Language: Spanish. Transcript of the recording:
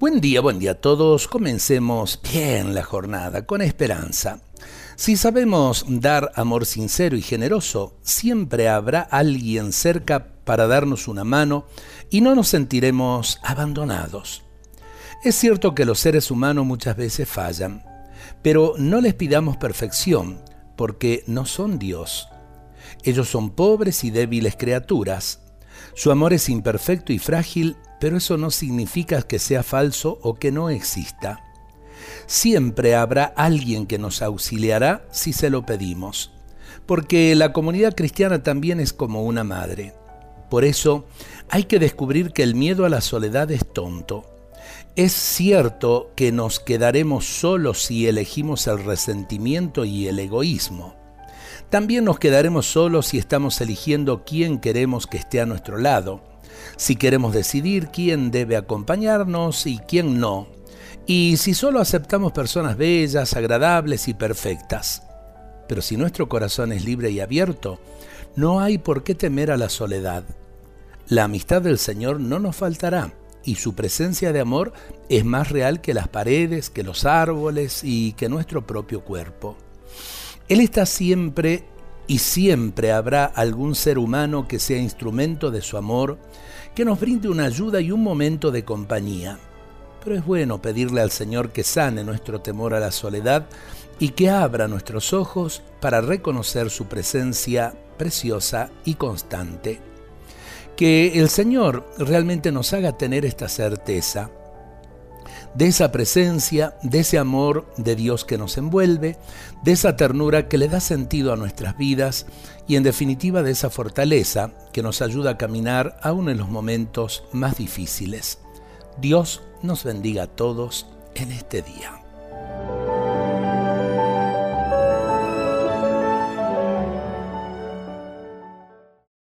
Buen día, buen día a todos. Comencemos bien la jornada con esperanza. Si sabemos dar amor sincero y generoso, siempre habrá alguien cerca para darnos una mano y no nos sentiremos abandonados. Es cierto que los seres humanos muchas veces fallan, pero no les pidamos perfección, porque no son Dios. Ellos son pobres y débiles criaturas. Su amor es imperfecto y frágil, pero eso no significa que sea falso o que no exista. Siempre habrá alguien que nos auxiliará si se lo pedimos, porque la comunidad cristiana también es como una madre. Por eso hay que descubrir que el miedo a la soledad es tonto. Es cierto que nos quedaremos solos si elegimos el resentimiento y el egoísmo. También nos quedaremos solos si estamos eligiendo quién queremos que esté a nuestro lado, si queremos decidir quién debe acompañarnos y quién no, y si solo aceptamos personas bellas, agradables y perfectas. Pero si nuestro corazón es libre y abierto, no hay por qué temer a la soledad. La amistad del Señor no nos faltará y su presencia de amor es más real que las paredes, que los árboles y que nuestro propio cuerpo. Él está siempre y siempre habrá algún ser humano que sea instrumento de su amor, que nos brinde una ayuda y un momento de compañía. Pero es bueno pedirle al Señor que sane nuestro temor a la soledad y que abra nuestros ojos para reconocer su presencia preciosa y constante. Que el Señor realmente nos haga tener esta certeza de esa presencia, de ese amor de Dios que nos envuelve, de esa ternura que le da sentido a nuestras vidas y en definitiva de esa fortaleza que nos ayuda a caminar aún en los momentos más difíciles. Dios nos bendiga a todos en este día.